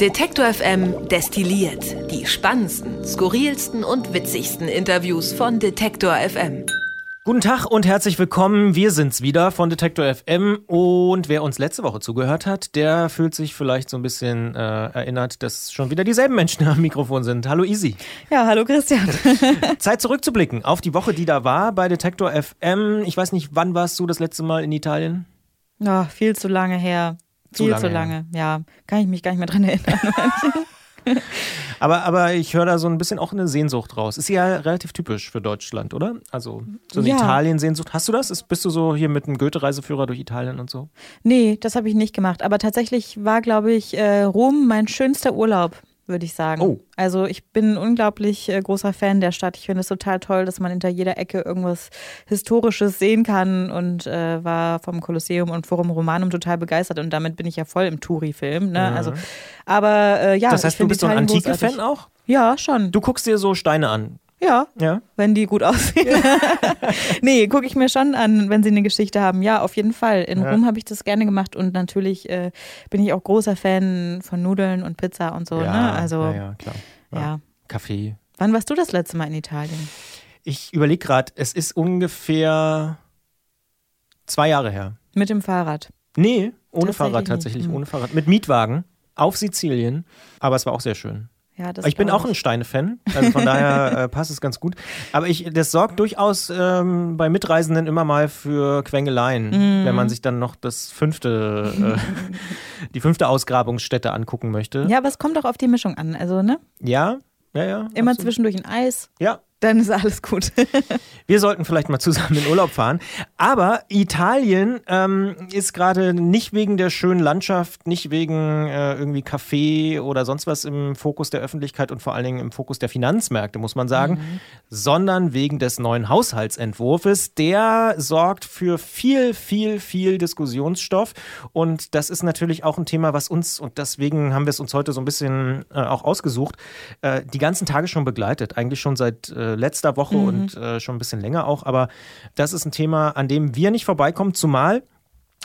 Detektor FM destilliert die spannendsten, skurrilsten und witzigsten Interviews von Detektor FM. Guten Tag und herzlich willkommen. Wir sind's wieder von Detektor FM. Und wer uns letzte Woche zugehört hat, der fühlt sich vielleicht so ein bisschen äh, erinnert, dass schon wieder dieselben Menschen am Mikrofon sind. Hallo Easy. Ja, hallo Christian. Zeit zurückzublicken auf die Woche, die da war bei Detektor FM. Ich weiß nicht, wann warst du das letzte Mal in Italien? Ja, viel zu lange her. Zu viel lange zu lange. Ja, kann ich mich gar nicht mehr dran erinnern. Aber, aber ich höre da so ein bisschen auch eine Sehnsucht raus. Ist ja relativ typisch für Deutschland, oder? Also so eine Ja. Italien-Sehnsucht. Hast du das? Ist, bist du so hier mit einem Goethe-Reiseführer durch Italien und so? nee, das habe ich nicht gemacht. Aber tatsächlich war, glaube ich, äh, Rom mein schönster Urlaub, würde ich sagen. Oh. Also ich bin ein unglaublich äh, großer Fan der Stadt. Ich finde es total toll, dass man hinter jeder Ecke irgendwas Historisches sehen kann und äh, war vom Kolosseum und Forum Romanum total begeistert. Und damit bin ich ja voll im Touri-Film. Ne? Also, aber äh, ja, das ich heißt, du bist so ein Antike-Fan großartig. auch? Ja, schon. Du guckst dir so Steine an. Ja, Ja? wenn die gut aussehen. nee, gucke ich mir schon an, wenn sie eine Geschichte haben. Ja, auf jeden Fall. In Ja. Rom habe ich das gerne gemacht und natürlich äh, bin ich auch großer Fan von Nudeln und Pizza und so. ne? Also, ja, ja. ja, klar. Ja. Kaffee. Wann warst du das letzte Mal in Italien? Ich überlege gerade, es ist ungefähr zwei Jahre her. Mit dem Fahrrad. Nee, ohne Tatsächlich Fahrrad nicht. tatsächlich, Hm. ohne Fahrrad. Mit Mietwagen auf Sizilien. Aber es war auch sehr schön. Ja, ich bin auch ein Steine-Fan, also von daher äh, passt es ganz gut. Aber ich, das sorgt durchaus ähm, bei Mitreisenden immer mal für Quengeleien, Mhm. wenn man sich dann noch das fünfte, äh, die fünfte Ausgrabungsstätte angucken möchte. Ja, aber es kommt auch auf die Mischung an. Also, ne? Ja, ja, ja. Immer absolut. zwischendurch ein Eis, Ja, dann ist alles gut. Wir sollten vielleicht mal zusammen in Urlaub fahren. Aber Italien ähm, ist gerade nicht wegen der schönen Landschaft, nicht wegen äh, irgendwie Kaffee oder sonst was im Fokus der Öffentlichkeit und vor allen Dingen im Fokus der Finanzmärkte, muss man sagen, sondern wegen des neuen Haushaltsentwurfs. Der sorgt für viel, viel, viel Diskussionsstoff. Und das ist natürlich auch ein Thema, was uns, und deswegen haben wir es uns heute so ein bisschen äh, auch ausgesucht, äh, die ganzen Tage schon begleitet. Eigentlich schon seit äh, letzter Woche und äh, schon ein bisschen länger auch. Aber das ist ein Thema, an dem wir nicht vorbeikommen, zumal.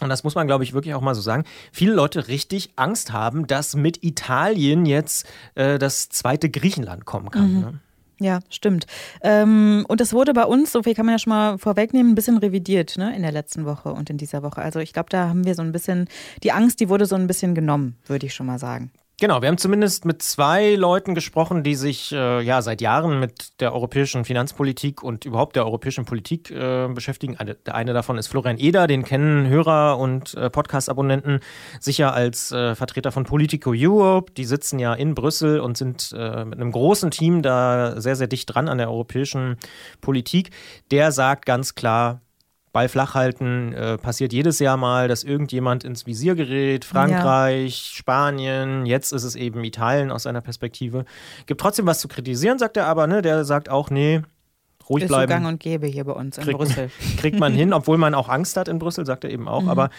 Und das muss man, glaube ich, wirklich auch mal so sagen. Viele Leute richtig Angst haben, dass mit Italien jetzt äh, das zweite Griechenland kommen kann. Ne? Ja, stimmt. Ähm, und das wurde bei uns, so viel kann man ja schon mal vorwegnehmen, ein bisschen revidiert ne, in der letzten Woche und in dieser Woche. Also ich glaube, da haben wir so ein bisschen, die Angst, die wurde so ein bisschen genommen, würde ich schon mal sagen. Genau, wir haben zumindest mit zwei Leuten gesprochen, die sich äh, ja seit Jahren mit der europäischen Finanzpolitik und überhaupt der europäischen Politik äh, beschäftigen. Eine, der eine davon ist Florian Eder, den kennen Hörer und äh, Podcast-Abonnenten sicher als äh, Vertreter von Politico Europe. Die sitzen ja in Brüssel und sind äh, mit einem großen Team da sehr, sehr dicht dran an der europäischen Politik. Der sagt ganz klar, Ball flach halten, äh, passiert jedes Jahr mal, dass irgendjemand ins Visier gerät. Frankreich, Spanien, jetzt ist es eben Italien aus seiner Perspektive. Gibt trotzdem was zu kritisieren, sagt er aber, ne? Der sagt auch, nee, ruhig Ist so gang bleiben. und gäbe hier bei uns in Kriegt- Brüssel. Kriegt man hin, obwohl man auch Angst hat in Brüssel, sagt er eben auch. Aber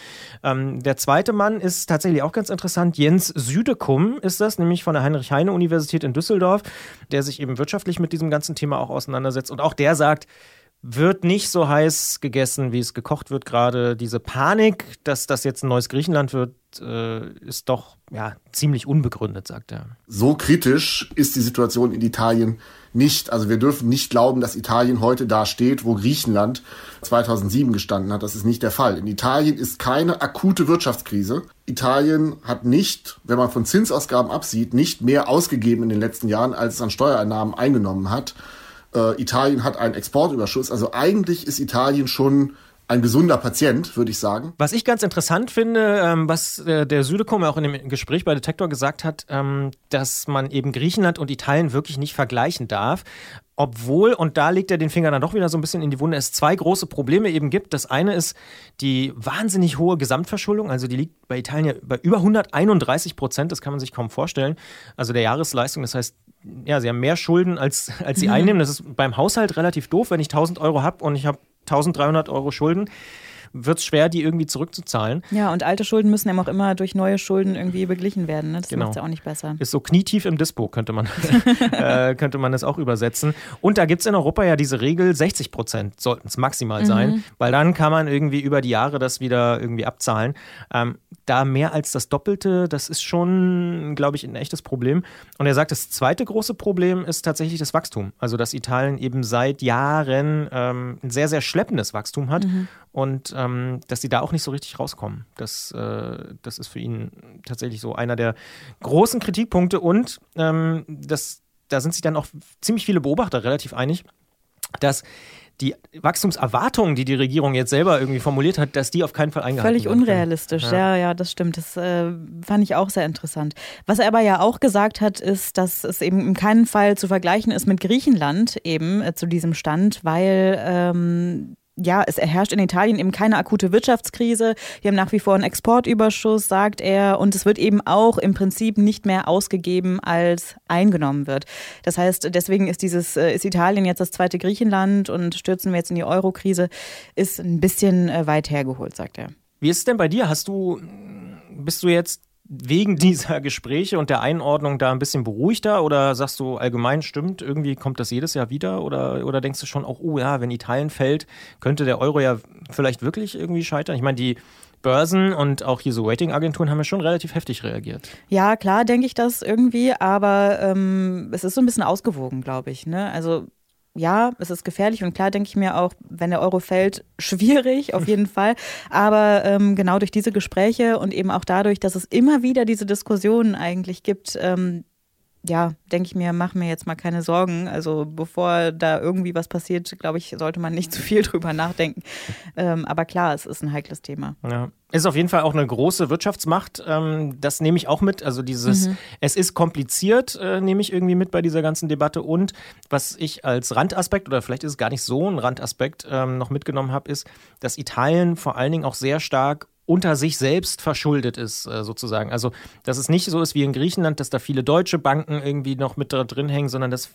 ähm, der zweite Mann ist tatsächlich auch ganz interessant. Jens Südekum ist das, nämlich von der Heinrich-Heine-Universität in Düsseldorf, der sich eben wirtschaftlich mit diesem ganzen Thema auch auseinandersetzt. Und auch der sagt, wird nicht so heiß gegessen, wie es gekocht wird gerade. Diese Panik, dass das jetzt ein neues Griechenland wird, äh, ist doch ja, ziemlich unbegründet, sagt er. so kritisch ist die Situation in Italien nicht. Also wir dürfen nicht glauben, dass Italien heute da steht, wo Griechenland 2007 gestanden hat. Das ist nicht der Fall. In Italien ist keine akute Wirtschaftskrise. Italien hat nicht, wenn man von Zinsausgaben absieht, nicht mehr ausgegeben in den letzten Jahren, als es an Steuereinnahmen eingenommen hat. Äh, Italien hat einen Exportüberschuss. Also eigentlich ist Italien schon ein gesunder Patient, würde ich sagen. Was ich ganz interessant finde, ähm, was äh, der Südekum auch in dem Gespräch bei Detektor gesagt hat, ähm, dass man eben Griechenland und Italien wirklich nicht vergleichen darf. Obwohl, und da legt er den Finger dann doch wieder so ein bisschen in die Wunde, es zwei große Probleme eben gibt. Das eine ist die wahnsinnig hohe Gesamtverschuldung, also die liegt bei Italien ja bei über 131 Prozent, das kann man sich kaum vorstellen. Also der Jahresleistung, das heißt, ja, sie haben mehr Schulden, als, als sie einnehmen. Das ist beim Haushalt relativ doof, wenn ich 1000 Euro habe und ich habe 1300 Euro Schulden wird es schwer, die irgendwie zurückzuzahlen. Ja, und alte Schulden müssen eben auch immer durch neue Schulden irgendwie beglichen werden. Ne? Das genau. macht es ja auch nicht besser. Ist so knietief im Dispo, könnte man, äh, könnte man das auch übersetzen. Und da gibt es in Europa ja diese Regel, 60 Prozent sollten es maximal sein, mhm. weil dann kann man irgendwie über die Jahre das wieder irgendwie abzahlen. Ähm, da mehr als das Doppelte, das ist schon, glaube ich, ein echtes Problem. Und er sagt, das zweite große Problem ist tatsächlich das Wachstum. Also, dass Italien eben seit Jahren ähm, ein sehr, sehr schleppendes Wachstum hat mhm. Und ähm, dass sie da auch nicht so richtig rauskommen. Das, äh, das ist für ihn tatsächlich so einer der großen Kritikpunkte und ähm, das, da sind sich dann auch ziemlich viele Beobachter relativ einig, dass die Wachstumserwartungen, die die Regierung jetzt selber irgendwie formuliert hat, dass die auf keinen Fall eingehalten Völlig werden. Völlig unrealistisch, ja. ja. ja, das stimmt. Das äh, fand ich auch sehr interessant. Was er aber ja auch gesagt hat, ist, dass es eben in keinem Fall zu vergleichen ist mit Griechenland eben äh, zu diesem Stand, weil ähm, ja, es herrscht in Italien eben keine akute Wirtschaftskrise. Wir haben nach wie vor einen Exportüberschuss, sagt er. Und es wird eben auch im Prinzip nicht mehr ausgegeben, als eingenommen wird. Das heißt, deswegen ist dieses, äh, ist Italien jetzt das zweite Griechenland und stürzen wir jetzt in die Euro-Krise, ist ein bisschen äh, weit hergeholt, sagt er. Wie ist es denn bei dir? Hast du, bist du jetzt wegen dieser Gespräche und der Einordnung da ein bisschen beruhigter oder sagst du allgemein stimmt, irgendwie kommt das jedes Jahr wieder oder, oder denkst du schon auch, oh ja, wenn Italien fällt, könnte der Euro ja vielleicht wirklich irgendwie scheitern? Ich meine, die Börsen und auch hier so Ratingagenturen haben ja schon relativ heftig reagiert. Ja, klar, denke ich das irgendwie, aber ähm, es ist so ein bisschen ausgewogen, glaube ich. Ne? Also ja, es ist gefährlich und klar denke ich mir auch, wenn der Euro fällt, schwierig auf jeden Fall. Aber ähm, genau durch diese Gespräche und eben auch dadurch, dass es immer wieder diese Diskussionen eigentlich gibt, ähm, ja, denke ich mir, mach mir jetzt mal keine Sorgen. Also bevor da irgendwie was passiert, glaube ich, sollte man nicht zu viel drüber nachdenken. Ähm, aber klar, es ist ein heikles Thema. Ja. Ist auf jeden Fall auch eine große Wirtschaftsmacht. Ähm, das nehme ich auch mit. Also dieses, mhm. es ist kompliziert, äh, nehme ich irgendwie mit bei dieser ganzen Debatte. Und was ich als Randaspekt, oder vielleicht ist es gar nicht so ein Randaspekt, ähm, noch mitgenommen habe, ist, dass Italien vor allen Dingen auch sehr stark unter sich selbst verschuldet ist, äh, sozusagen. Also, dass es nicht so ist wie in Griechenland, dass da viele deutsche Banken irgendwie noch mit drin hängen, sondern dass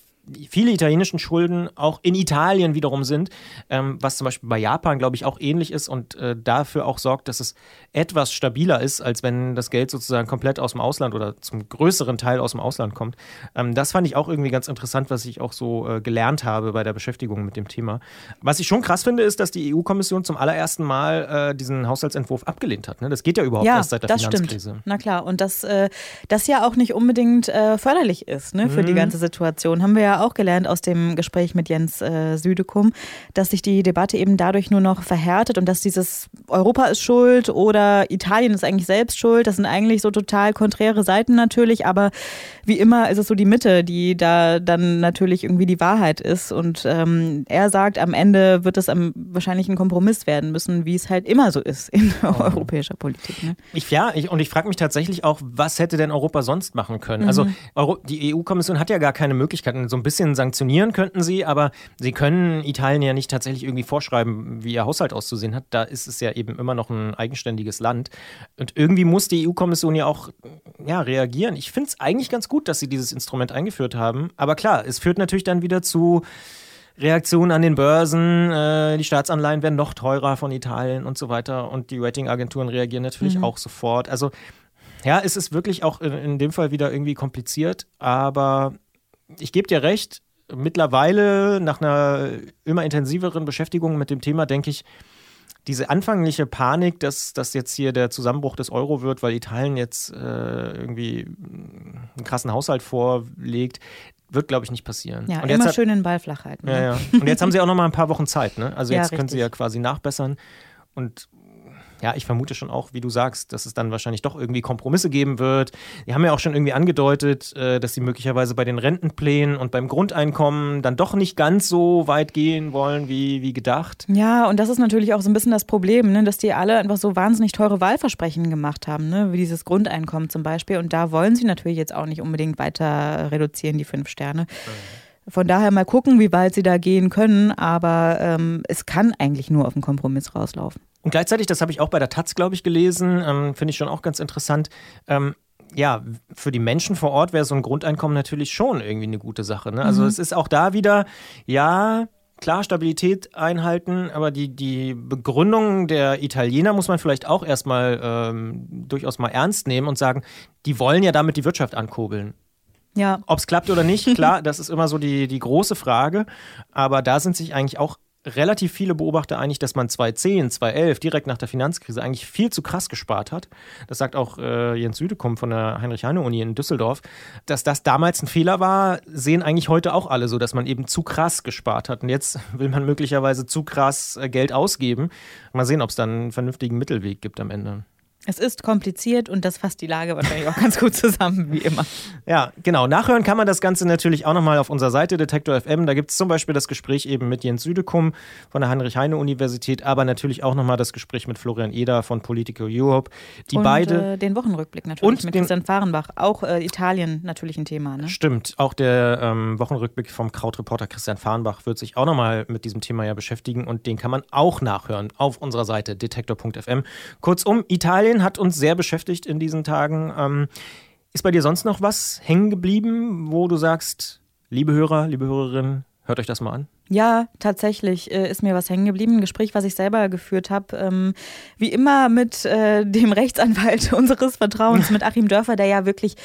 viele italienischen Schulden auch in Italien wiederum sind, ähm, was zum Beispiel bei Japan, glaube ich, auch ähnlich ist und äh, dafür auch sorgt, dass es etwas stabiler ist, als wenn das Geld sozusagen komplett aus dem Ausland oder zum größeren Teil aus dem Ausland kommt. Ähm, das fand ich auch irgendwie ganz interessant, was ich auch so äh, gelernt habe bei der Beschäftigung mit dem Thema. Was ich schon krass finde, ist, dass die EU-Kommission zum allerersten Mal äh, diesen Haushaltsentwurf abgelehnt hat. Ne? Das geht ja überhaupt ja, erst seit der das Finanzkrise. Stimmt. Na klar, und dass äh, das ja auch nicht unbedingt äh, förderlich ist ne, für mhm. die ganze Situation. Haben wir ja auch gelernt aus dem Gespräch mit Jens äh, Südekum, dass sich die Debatte eben dadurch nur noch verhärtet und dass dieses Europa ist schuld oder Italien ist eigentlich selbst schuld. Das sind eigentlich so total konträre Seiten natürlich, aber wie immer ist es so die Mitte, die da dann natürlich irgendwie die Wahrheit ist. Und ähm, er sagt, am Ende wird es wahrscheinlich ein Kompromiss werden müssen, wie es halt immer so ist in oh. europäischer Politik. Ne? Ich, ja, ich, und ich frage mich tatsächlich auch, was hätte denn Europa sonst machen können? Also mhm. Also Euro, die EU-Kommission hat ja gar keine Möglichkeiten, so ein bisschen sanktionieren könnten sie, aber sie können Italien ja nicht tatsächlich irgendwie vorschreiben, wie ihr Haushalt auszusehen hat. Da ist es ja eben immer noch ein eigenständiges Land. Und irgendwie muss die EU-Kommission ja auch ja, reagieren. Ich finde es eigentlich ganz gut, dass sie dieses Instrument eingeführt haben. Aber klar, es führt natürlich dann wieder zu Reaktionen an den Börsen, äh, die Staatsanleihen werden noch teurer von Italien und so weiter. Und die Ratingagenturen reagieren natürlich mhm. auch sofort. Also ja, es ist wirklich auch in, in dem Fall wieder irgendwie kompliziert, aber ich gebe dir recht, mittlerweile nach einer immer intensiveren Beschäftigung mit dem Thema denke ich, diese anfängliche Panik, dass das jetzt hier der Zusammenbruch des Euro wird, weil Italien jetzt äh, irgendwie einen krassen Haushalt vorlegt, wird, glaube ich, nicht passieren. Ja, und immer schön den Ball flach halten. Ne? Ja, ja. Und jetzt haben sie auch noch mal ein paar Wochen Zeit. Ne? Also jetzt ja, können sie ja quasi nachbessern. Und ja, ich vermute schon auch, wie du sagst, dass es dann wahrscheinlich doch irgendwie Kompromisse geben wird. Die haben ja auch schon irgendwie angedeutet, äh, dass sie möglicherweise bei den Rentenplänen und beim Grundeinkommen dann doch nicht ganz so weit gehen wollen, wie, wie gedacht. Ja, und das ist natürlich auch so ein bisschen das Problem, ne? dass die alle einfach so wahnsinnig teure Wahlversprechen gemacht haben, ne? wie dieses Grundeinkommen zum Beispiel. Und da wollen sie natürlich jetzt auch nicht unbedingt weiter reduzieren, die fünf Sterne. Mhm. Von daher mal gucken, wie weit sie da gehen können, aber ähm, es kann eigentlich nur auf einen Kompromiss rauslaufen. Und gleichzeitig, das habe ich auch bei der Taz, glaube ich, gelesen, ähm, finde ich schon auch ganz interessant. Ähm, ja, für die Menschen vor Ort wäre so ein Grundeinkommen natürlich schon irgendwie eine gute Sache. Ne? Also mhm. es ist auch da wieder, ja, klar Stabilität einhalten, aber die, die Begründung der Italiener muss man vielleicht auch erstmal ähm, durchaus mal ernst nehmen und sagen, die wollen ja damit die Wirtschaft ankurbeln. Ja. Ob es klappt oder nicht, klar, das ist immer so die, die große Frage. Aber da sind sich eigentlich auch relativ viele Beobachter einig, dass man 2010, 2011, direkt nach der Finanzkrise, eigentlich viel zu krass gespart hat. Das sagt auch äh, Jens Südekum von der Heinrich-Heine-Uni in Düsseldorf. Dass das damals ein Fehler war, sehen eigentlich heute auch alle so, dass man eben zu krass gespart hat. Und jetzt will man möglicherweise zu krass äh, Geld ausgeben. Mal sehen, ob es dann einen vernünftigen Mittelweg gibt am Ende. Es ist kompliziert und das fasst die Lage wahrscheinlich auch ganz gut zusammen, wie immer. Ja, genau. Nachhören kann man das Ganze natürlich auch nochmal auf unserer Seite Detektor FM. Da gibt es zum Beispiel das Gespräch eben mit Jens Südekum von der Heinrich-Heine-Universität, aber natürlich auch nochmal das Gespräch mit Florian Eder von Politico Europe. Die und, beide. Äh, den Wochenrückblick natürlich und mit den, Christian Fahrenbach. Auch äh, Italien natürlich ein Thema. Ne? Stimmt. Auch der ähm, Wochenrückblick vom Krautreporter Christian Fahrenbach wird sich auch nochmal mit diesem Thema ja beschäftigen und den kann man auch nachhören auf unserer Seite detektor.fm. Kurzum, Italien hat uns sehr beschäftigt beschäftigt in diesen Tagen. Ähm, ist bei dir sonst noch was hängen geblieben, wo du sagst, liebe Hörer, liebe Hörerinnen, hört euch das mal an? Ja, tatsächlich äh, ist mir was hängen geblieben. Ein Gespräch, was ich selber geführt habe. Ähm, wie immer mit äh, dem Rechtsanwalt unseres Vertrauens, mit Achim Dörfer, der ja wirklich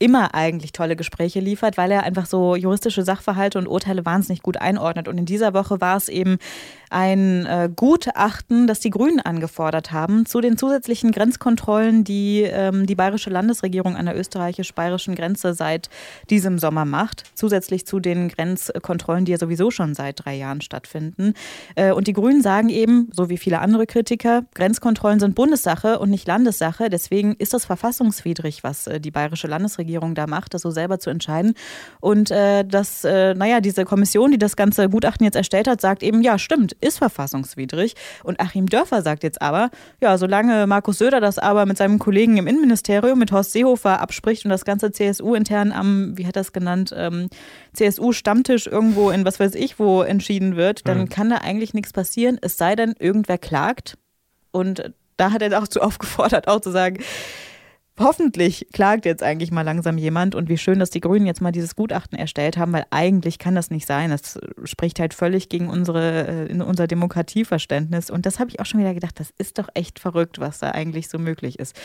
immer eigentlich tolle Gespräche liefert, weil er einfach so juristische Sachverhalte und Urteile wahnsinnig gut einordnet. Und in dieser Woche war es eben ein äh, Gutachten, das die Grünen angefordert haben zu den zusätzlichen Grenzkontrollen, die ähm, die bayerische Landesregierung an der österreichisch-bayerischen Grenze seit diesem Sommer macht. Zusätzlich zu den Grenzkontrollen, die ja sowieso schon seit drei Jahren stattfinden. Äh, und die Grünen sagen eben, so wie viele andere Kritiker, Grenzkontrollen sind Bundessache und nicht Landessache. Deswegen ist das verfassungswidrig, was äh, die bayerische Landesregierung da macht, das so selber zu entscheiden. Und äh, dass, naja, diese Kommission, die das ganze Gutachten jetzt erstellt hat, sagt eben, ja, stimmt, ist verfassungswidrig. Und Achim Dörfer sagt jetzt aber, ja, solange Markus Söder das aber mit seinem Kollegen im Innenministerium, mit Horst Seehofer, abspricht und das ganze CSU-intern am, wie hat das genannt, ähm, CSU-Stammtisch irgendwo in was weiß ich wo entschieden wird, dann mhm. kann da eigentlich nichts passieren, es sei denn, irgendwer klagt. Und da hat er auch zu aufgefordert, auch zu sagen, hoffentlich klagt jetzt eigentlich mal langsam jemand und wie schön, dass die Grünen jetzt mal dieses Gutachten erstellt haben, weil eigentlich kann das nicht sein. Das spricht halt völlig gegen unsere, äh, in unser Demokratieverständnis. Und das habe ich auch schon wieder gedacht, das ist doch echt verrückt, was da eigentlich so möglich ist.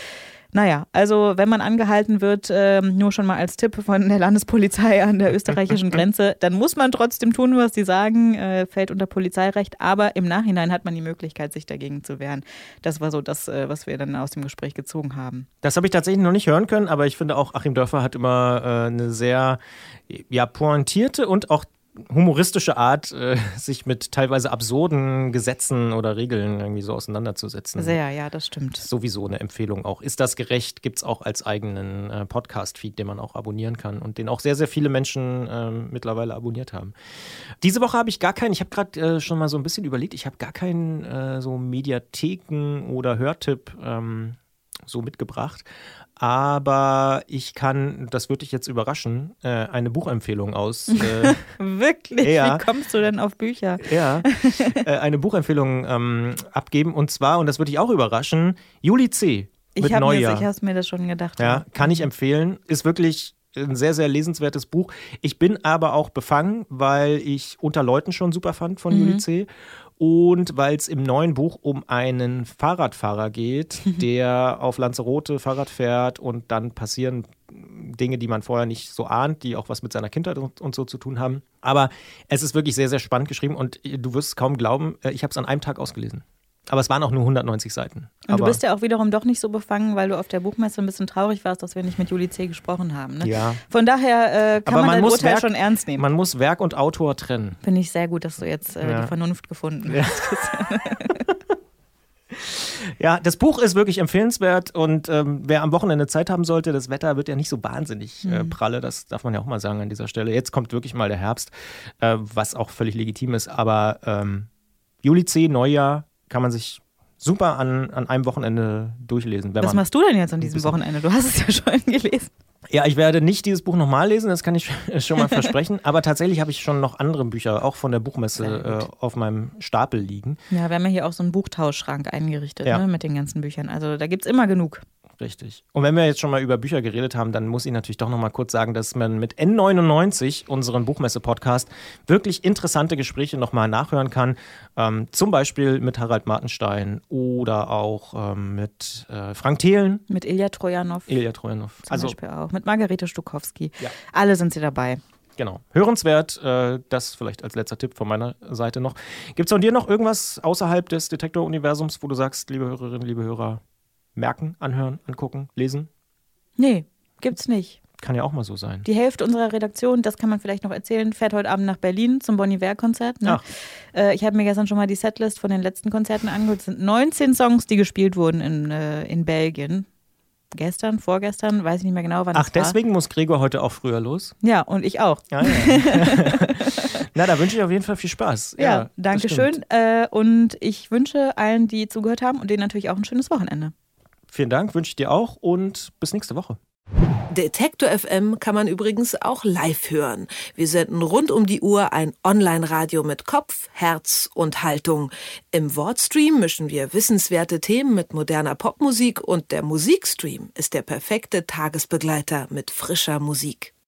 Naja, also wenn man angehalten wird, äh, nur schon mal als Tipp von der Landespolizei an der österreichischen Grenze, dann muss man trotzdem tun, was sie sagen, äh, fällt unter Polizeirecht, aber im Nachhinein hat man die Möglichkeit, sich dagegen zu wehren. Das war so das, äh, was wir dann aus dem Gespräch gezogen haben. Das habe ich tatsächlich noch nicht hören können, aber ich finde auch, Achim Dörfer hat immer äh, eine sehr ja, pointierte und auch humoristische Art, äh, sich mit teilweise absurden Gesetzen oder Regeln irgendwie so auseinanderzusetzen. Sehr, ja, das stimmt. Sowieso eine Empfehlung auch. Ist das gerecht? Gibt es auch als eigenen äh, Podcast-Feed, den man auch abonnieren kann und den auch sehr, sehr viele Menschen äh, mittlerweile abonniert haben. Diese Woche habe ich gar keinen, ich habe gerade äh, schon mal so ein bisschen überlegt, ich habe gar keinen so Mediatheken- oder Hörtipp ähm, so mitgebracht. Aber ich kann, das würde dich jetzt überraschen, äh, eine Buchempfehlung aus. Äh, Wirklich? Ja, Wie kommst du denn auf Bücher? Ja, äh, eine Buchempfehlung ähm, abgeben. Und zwar, und das würde dich auch überraschen, Juli C. Ich habe mir, mir das schon gedacht. Ja, kann ich empfehlen. Ist wirklich ein sehr, sehr lesenswertes Buch. Ich bin aber auch befangen, weil ich unter Leuten schon super fand von mhm. Juli C und weil es im neuen Buch um einen Fahrradfahrer geht, der auf Lanzarote Fahrrad fährt und dann passieren Dinge, die man vorher nicht so ahnt, die auch was mit seiner Kindheit und, und so zu tun haben. Aber es ist wirklich sehr, sehr spannend geschrieben und du wirst es kaum glauben, äh, ich habe es an einem Tag ausgelesen. Aber es waren auch nur 190 Seiten. Und du bist ja auch wiederum doch nicht so befangen, weil du auf der Buchmesse ein bisschen traurig warst, dass wir nicht mit Juli C. gesprochen haben. Ne? Ja. Von daher äh, kann Aber man, man das Urteil Werk, schon ernst nehmen. Man muss Werk und Autor trennen. Finde ich sehr gut, dass du jetzt äh, ja. die Vernunft gefunden ja. hast. ja, das Buch ist wirklich empfehlenswert und ähm, wer am Wochenende Zeit haben sollte, das Wetter wird ja nicht so wahnsinnig äh, mhm. pralle, das darf man ja auch mal sagen an dieser Stelle. Jetzt kommt wirklich mal der Herbst, äh, was auch völlig legitim ist, aber ähm, Juli C., Neujahr, kann man sich super an, an einem Wochenende durchlesen. Was machst du denn jetzt an diesem Wochenende? Du hast es ja schon gelesen. Ja, ich werde nicht dieses Buch nochmal lesen, das kann ich schon mal versprechen. Aber tatsächlich habe ich schon noch andere Bücher, auch von der Buchmesse, äh, auf meinem Stapel liegen. Ja, wir haben ja hier auch so einen Buchtauschschrank eingerichtet ja. ne, mit den ganzen Büchern. Also da gibt es immer genug. Richtig. Und wenn wir jetzt schon mal über Bücher geredet haben, dann muss ich natürlich doch noch mal kurz sagen, dass man mit N99, unseren Buchmesse-Podcast, wirklich interessante Gespräche noch mal nachhören kann. Ähm, zum Beispiel mit Harald Martenstein oder auch ähm, mit äh, Frank Thelen. Mit Ilja Trojanow. Ilja Trojanow. Zum also, Beispiel auch. Mit Margarete Stukowski. Ja. Alle sind sie dabei. Genau. Hörenswert, äh, das vielleicht als letzter Tipp von meiner Seite noch. Gibt es von dir noch irgendwas außerhalb des Detektor-Universums, wo du sagst, liebe Hörerinnen, liebe Hörer, merken, anhören, angucken, lesen? Nee, gibt's nicht. Kann ja auch mal so sein. Die Hälfte unserer Redaktion, das kann man vielleicht noch erzählen, fährt heute Abend nach Berlin zum Bon Iver-Konzert. Ne? Äh, ich habe mir gestern schon mal die Setlist von den letzten Konzerten angehört. Es sind 19 Songs, die gespielt wurden in, äh, in Belgien. Gestern, vorgestern, weiß ich nicht mehr genau, wann Ach, deswegen muss Gregor heute auch früher los? Ja, und ich auch. Ah, ja. Na, da wünsche ich auf jeden Fall viel Spaß. Ja, ja danke schön. Äh, und ich wünsche allen, die zugehört haben und denen natürlich auch ein schönes Wochenende. Vielen Dank, wünsche ich dir auch und bis nächste Woche. Detektor FM kann man übrigens auch live hören. Wir senden rund um die Uhr ein Online-Radio mit Kopf, Herz und Haltung. Im Wortstream mischen wir wissenswerte Themen mit moderner Popmusik und der Musikstream ist der perfekte Tagesbegleiter mit frischer Musik.